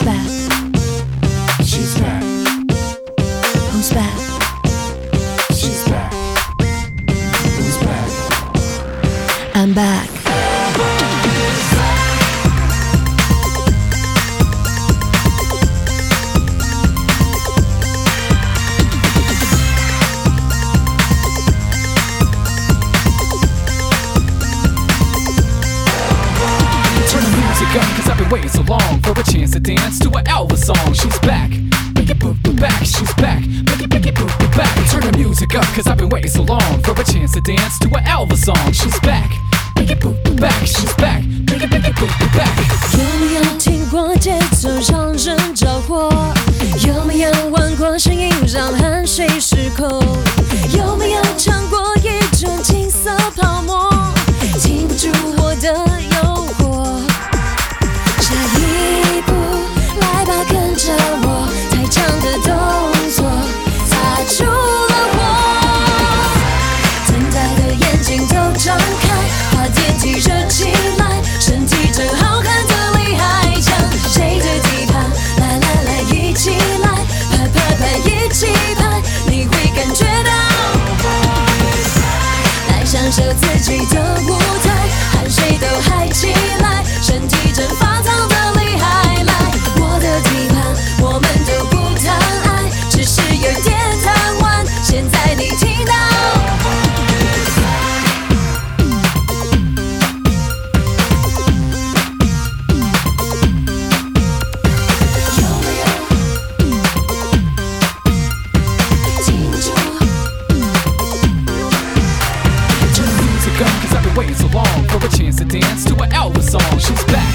Who's back? She's back. Who's back? She's back. Who's back? I'm back. ways along for a chance to dance to an Elva's song. She's back. Make it boop boop back. She's back. Make it make it boop boop back. Turn the music up, cause I've been waiting so long for a chance to dance to an Elva's song. She's back. Make it boop boop back. She's back. Make it make it boop boop back. waits so long for a chance to dance to an Elva's song. She's back,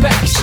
back.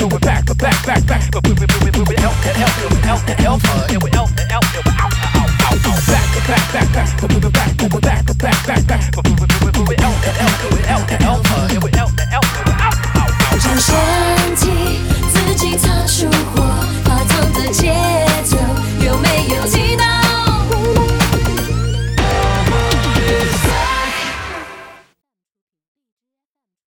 do it back, but back, back, back. But we, we, we, we, we, alpha, alpha, alpha, and we alpha, alpha, alpha, alpha, alpha, back, back, back, back. But we, we, back, but we, back, back, back, back.